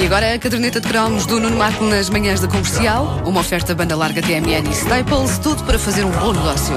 E agora a caderneta de cromos do Nuno Marco nas manhãs da comercial. Uma oferta banda larga TMN e Staples, tudo para fazer um bom negócio.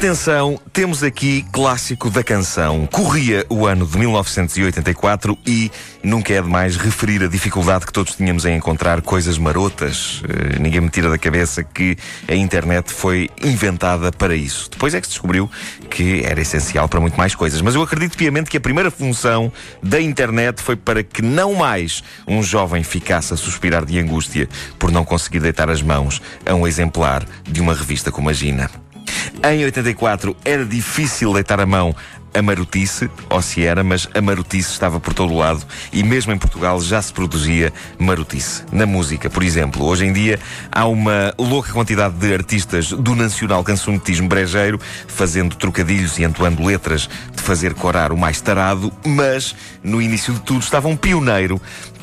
Atenção, temos aqui clássico da canção. Corria o ano de 1984 e nunca é demais referir a dificuldade que todos tínhamos em encontrar coisas marotas. Uh, ninguém me tira da cabeça que a internet foi inventada para isso. Depois é que se descobriu que era essencial para muito mais coisas. Mas eu acredito piamente que a primeira função da internet foi para que não mais um jovem ficasse a suspirar de angústia por não conseguir deitar as mãos a um exemplar de uma revista como a Gina. Em 84 era difícil deitar a mão a marotice, ou se era, mas a marotice estava por todo o lado e mesmo em Portugal já se produzia marotice. Na música, por exemplo, hoje em dia há uma louca quantidade de artistas do nacional cancionetismo brejeiro fazendo trocadilhos e entoando letras de fazer corar o mais tarado, mas no início de tudo estava um pioneiro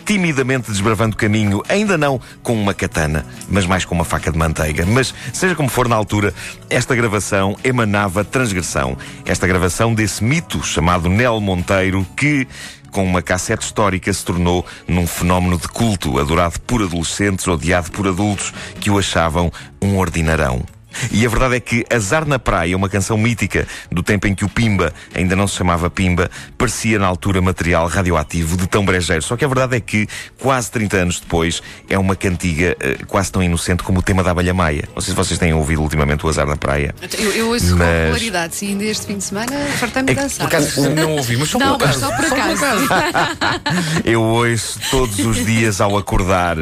timidamente desbravando caminho, ainda não com uma katana, mas mais com uma faca de manteiga. Mas, seja como for, na altura, esta gravação emanava transgressão. Esta gravação desse mito chamado Nel Monteiro, que com uma cassete histórica se tornou num fenómeno de culto, adorado por adolescentes, odiado por adultos que o achavam um ordinarão. E a verdade é que Azar na Praia, uma canção mítica do tempo em que o Pimba ainda não se chamava Pimba, parecia na altura material radioativo de tão brejeiro. Só que a verdade é que, quase 30 anos depois, é uma cantiga uh, quase tão inocente como o tema da Abelha Maia. Não sei se vocês têm ouvido ultimamente o Azar na Praia. Eu, eu ouço mas... com regularidade, sim, ainda este fim de semana fartei-me é dançar. Por acaso não ouvi, mas só não, por acaso. Só por acaso. eu ouço todos os dias ao acordar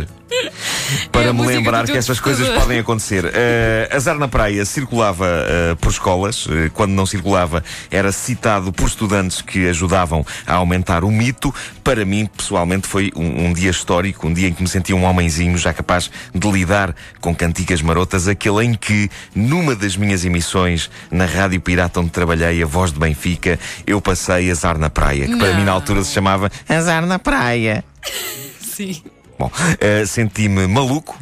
para é me lembrar que essas coisas podem acontecer. Uh, Azar na Praia circulava uh, por escolas. Uh, quando não circulava, era citado por estudantes que ajudavam a aumentar o mito. Para mim, pessoalmente, foi um, um, dia histórico, um dia em que me senti um homenzinho já capaz de lidar com cantigas marotas, aquele em que, numa das minhas emissões na Rádio Pirata onde trabalhei, a voz de Benfica, eu passei Azar na Praia, que não. para mim na altura se chamava Azar na Praia. Sim. Bom, uh, senti-me maluco.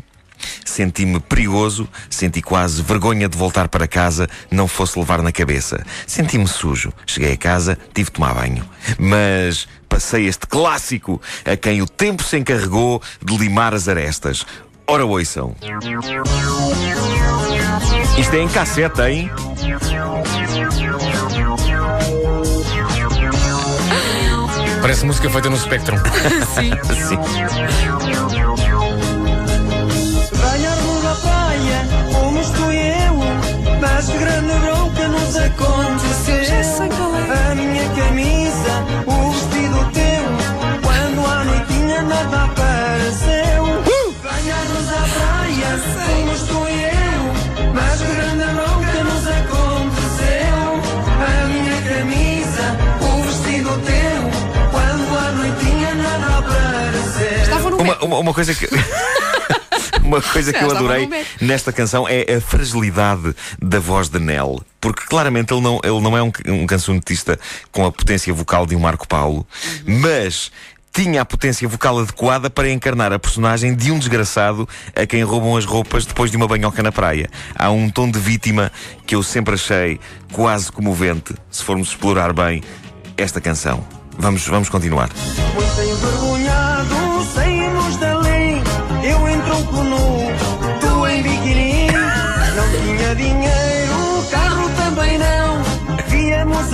Senti-me perigoso, senti quase vergonha de voltar para casa, não fosse levar na cabeça. Senti-me sujo. Cheguei a casa, tive de tomar banho. Mas passei este clássico a quem o tempo se encarregou de limar as arestas. Ora, ouçam. Isto é em cassete, hein? Parece música feita no Spectrum. Sim. Sim. Uma, uma, coisa que. Uma coisa que eu adorei nesta canção é a fragilidade da voz de Nel. Porque claramente ele não, ele não é um, um cancionetista com a potência vocal de um Marco Paulo, mas tinha a potência vocal adequada para encarnar a personagem de um desgraçado a quem roubam as roupas depois de uma banhoca na praia. Há um tom de vítima que eu sempre achei quase comovente, se formos explorar bem esta canção. Vamos, vamos continuar. Muito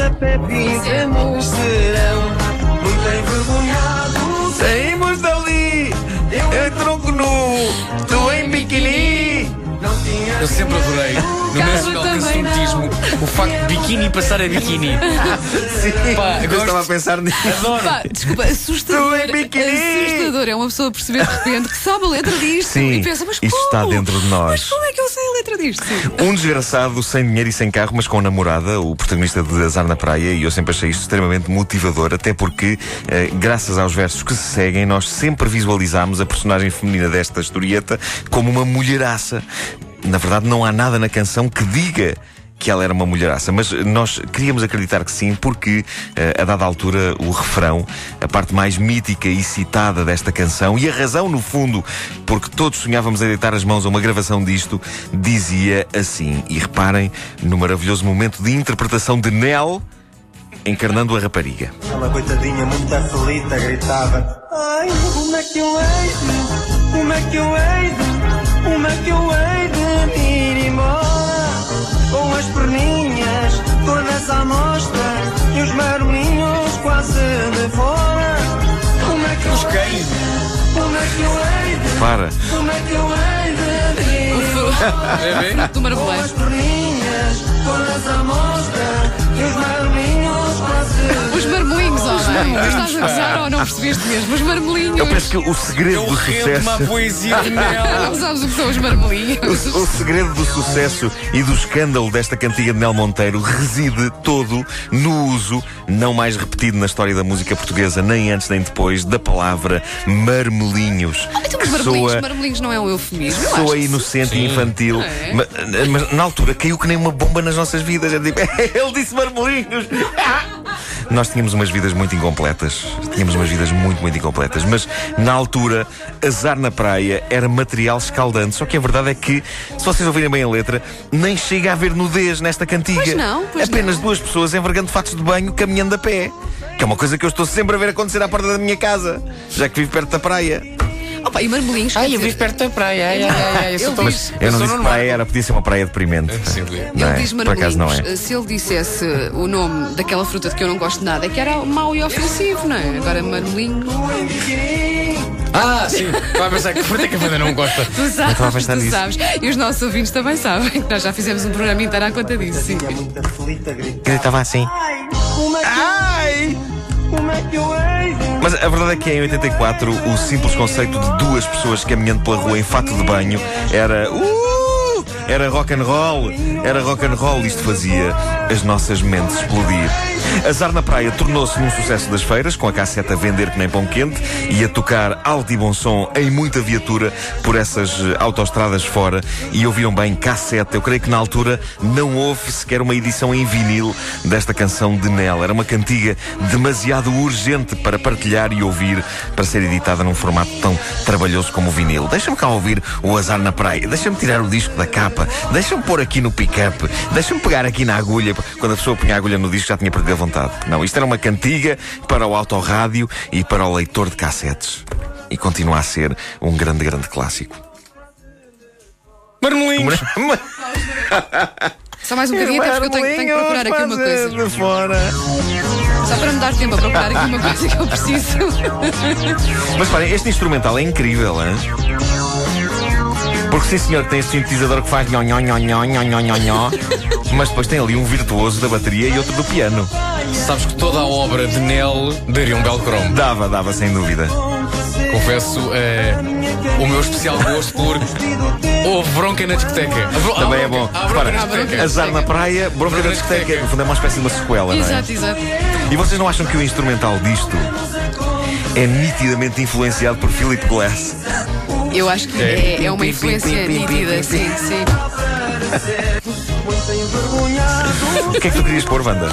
a pé, fizemos serão. Muito envergonhado, Saímos dali! eu Em tronco nu! Tu em biquíni! Eu sempre adorei no Carro facto de biquíni passar a biquíni. Sim, Pá, eu gosto- estava a pensar nisso. Adoro. Pá, desculpa, assustador. Tu em biquíni! Assustador é uma pessoa perceber de repente que sabe a letra disto Sim, e pensa, mas isto como? está dentro de nós. Mas como é que eu sei a letra disto? Sim. Um desgraçado sem dinheiro e sem carro, mas com namorada, o protagonista de Azar na Praia, e eu sempre achei isto extremamente motivador, até porque, eh, graças aos versos que se seguem, nós sempre visualizámos a personagem feminina desta historieta como uma mulheraça. na verdade, não há nada na canção que diga que ela era uma mulheraça, mas nós queríamos acreditar que sim, porque eh, a dada altura o refrão, a parte mais mítica e citada desta canção, e a razão no fundo, porque todos sonhávamos em deitar as mãos a uma gravação disto, dizia assim. E reparem no maravilhoso momento de interpretação de Nell encarnando a rapariga. Ela, coitadinha, muito aflita, gritava: Ai, como é que eu hei como é que eu hei como é que eu hei Para. É o fruto do maracujá. Homem. Estás a gozar ou não percebeste mesmo? Os marmelinhos. Eu penso que o segredo Eu do sucesso. poesia de Não Nel. sabes o que são os marmelinhos. O, o segredo do sucesso e do escândalo desta cantiga de Nel Monteiro reside todo no uso, não mais repetido na história da música portuguesa, nem antes nem depois, da palavra marmelinhos. Então, que os marmelinhos, soa- marmelinhos não é um eufemismo? Eu Soa inocente e infantil, É. mas, mas na altura caiu que nem uma bomba nas nossas vidas. É tipo, ele disse marmelinhos. Nós tínhamos umas vidas muito incompletas. Tínhamos umas vidas muito, muito incompletas. Mas na altura, azar na praia era material escaldante. Só que a verdade é que, se vocês ouvirem bem a letra, nem chega a haver nudez nesta cantiga. Pois não, pois Apenas não. duas pessoas envergando fatos de banho caminhando a pé. Que é uma coisa que eu estou sempre a ver acontecer à porta da minha casa, já que vivo perto da praia. Opa, e marmelinhos. Ai, eu vivo perto da praia. Ai, ai, ai. Eu sou tão- diz- Eu não sou disse normal. praia, era, podia ser uma praia deprimente. Sim, Não Ele é? diz Por acaso não marmelinhos. é. Se ele dissesse o nome daquela fruta de que eu não gosto nada, é que era mau e ofensivo, não é? Agora marmelinho. Ah, sim. Vai pensar que fruta é que a Wanda não gosta. Tu sabes, tu nisso. sabes. E os nossos ouvintes também sabem que nós já fizemos um programa inteiro à conta disso. Sim. Ele estava assim. Ai, como é Mas a verdade é que em 84 o simples conceito de duas pessoas caminhando pela rua em fato de banho era. Uh! Era rock and roll, era rock and roll, isto fazia as nossas mentes explodir. Azar na Praia tornou-se num sucesso das feiras, com a casseta a vender que nem pão quente e a tocar alto e bom som em muita viatura por essas eh, autoestradas fora. E ouviram bem, casseta. Eu creio que na altura não houve sequer uma edição em vinil desta canção de Nel. Era uma cantiga demasiado urgente para partilhar e ouvir, para ser editada num formato tão trabalhoso como o vinil. Deixa-me cá ouvir o Azar na Praia. Deixa-me tirar o disco da capa. Deixa-me pôr aqui no pick-up. Deixa-me pegar aqui na agulha. Quando a pessoa punha a agulha no disco já tinha perdido a vontade. Não, isto era uma cantiga para o autorrádio e para o leitor de cassetes. E continua a ser um grande, grande clássico. Marmelinhos. Só mais um bocadinho, até porque eu tenho, tenho que procurar aqui uma coisa. De fora. Só para me dar tempo a procurar aqui uma coisa que eu preciso. Mas parem, este instrumental é incrível, hein? Porque sim senhor tem esse sintetizador que faz nhon, nhon, nhon, nhon, nhon, nhon, mas depois tem ali um virtuoso da bateria e outro do piano. Sabes que toda a obra de Nell daria um belo cromo. Dava, dava, sem dúvida. Confesso eh, o meu especial gosto por Houve bronca na discoteca. Bro... Também é bom. Ah, Repara, azar na praia, bronca, bronca na discoteca. No fundo é uma espécie de uma sequela, exato, não é? Exato, exato. E vocês não acham que o instrumental disto é nitidamente influenciado por Philip Glass? Eu acho que é, é uma influência nítida, sim, sim. O que é que tu querias pôr, Wanda?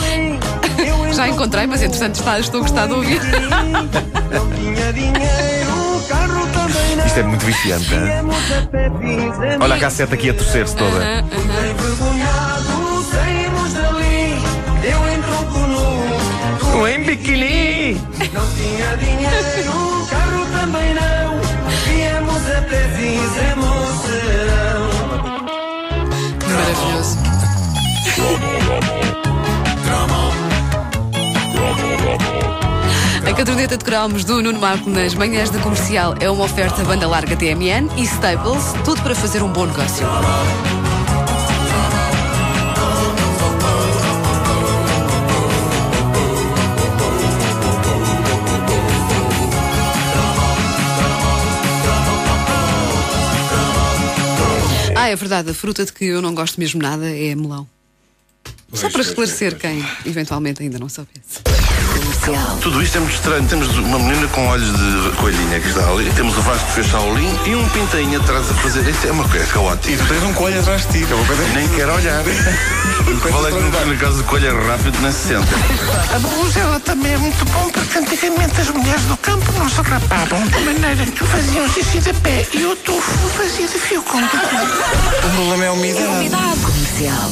Já encontrei, mas entretanto está, estou a gostar de ouvir. Isto é muito viciante, hein? Fizemos Olha a casseta aqui a torcer-se toda. dali. Eu em biquíni! não tinha dinheiro, carro também não. Maravilhoso. A caderneta de cromos do Nuno Marco nas manhãs da comercial é uma oferta banda larga TMN e Staples, tudo para fazer um bom negócio. Ah, é verdade, a fruta de que eu não gosto mesmo nada é melão. Só para esclarecer quem eventualmente ainda não soubesse. Tudo isto é muito estranho. Temos uma menina com olhos de coelhinha que está ali, temos o Vasco que fez Shaolin e um pintainho atrás a fazer. Isto é uma coisa caótica. E tu tens um coelho atrás de ti, que é uma coisa Nem quero olhar. O que vale é que no- na casa de coelho é rápido, nem se senta. A blusa também é muito bom porque antigamente as mulheres do campo não se rapavam de maneira que faziam xixi de pé e o tufo fazia de fio condutor. O problema é a umidade. Comercial.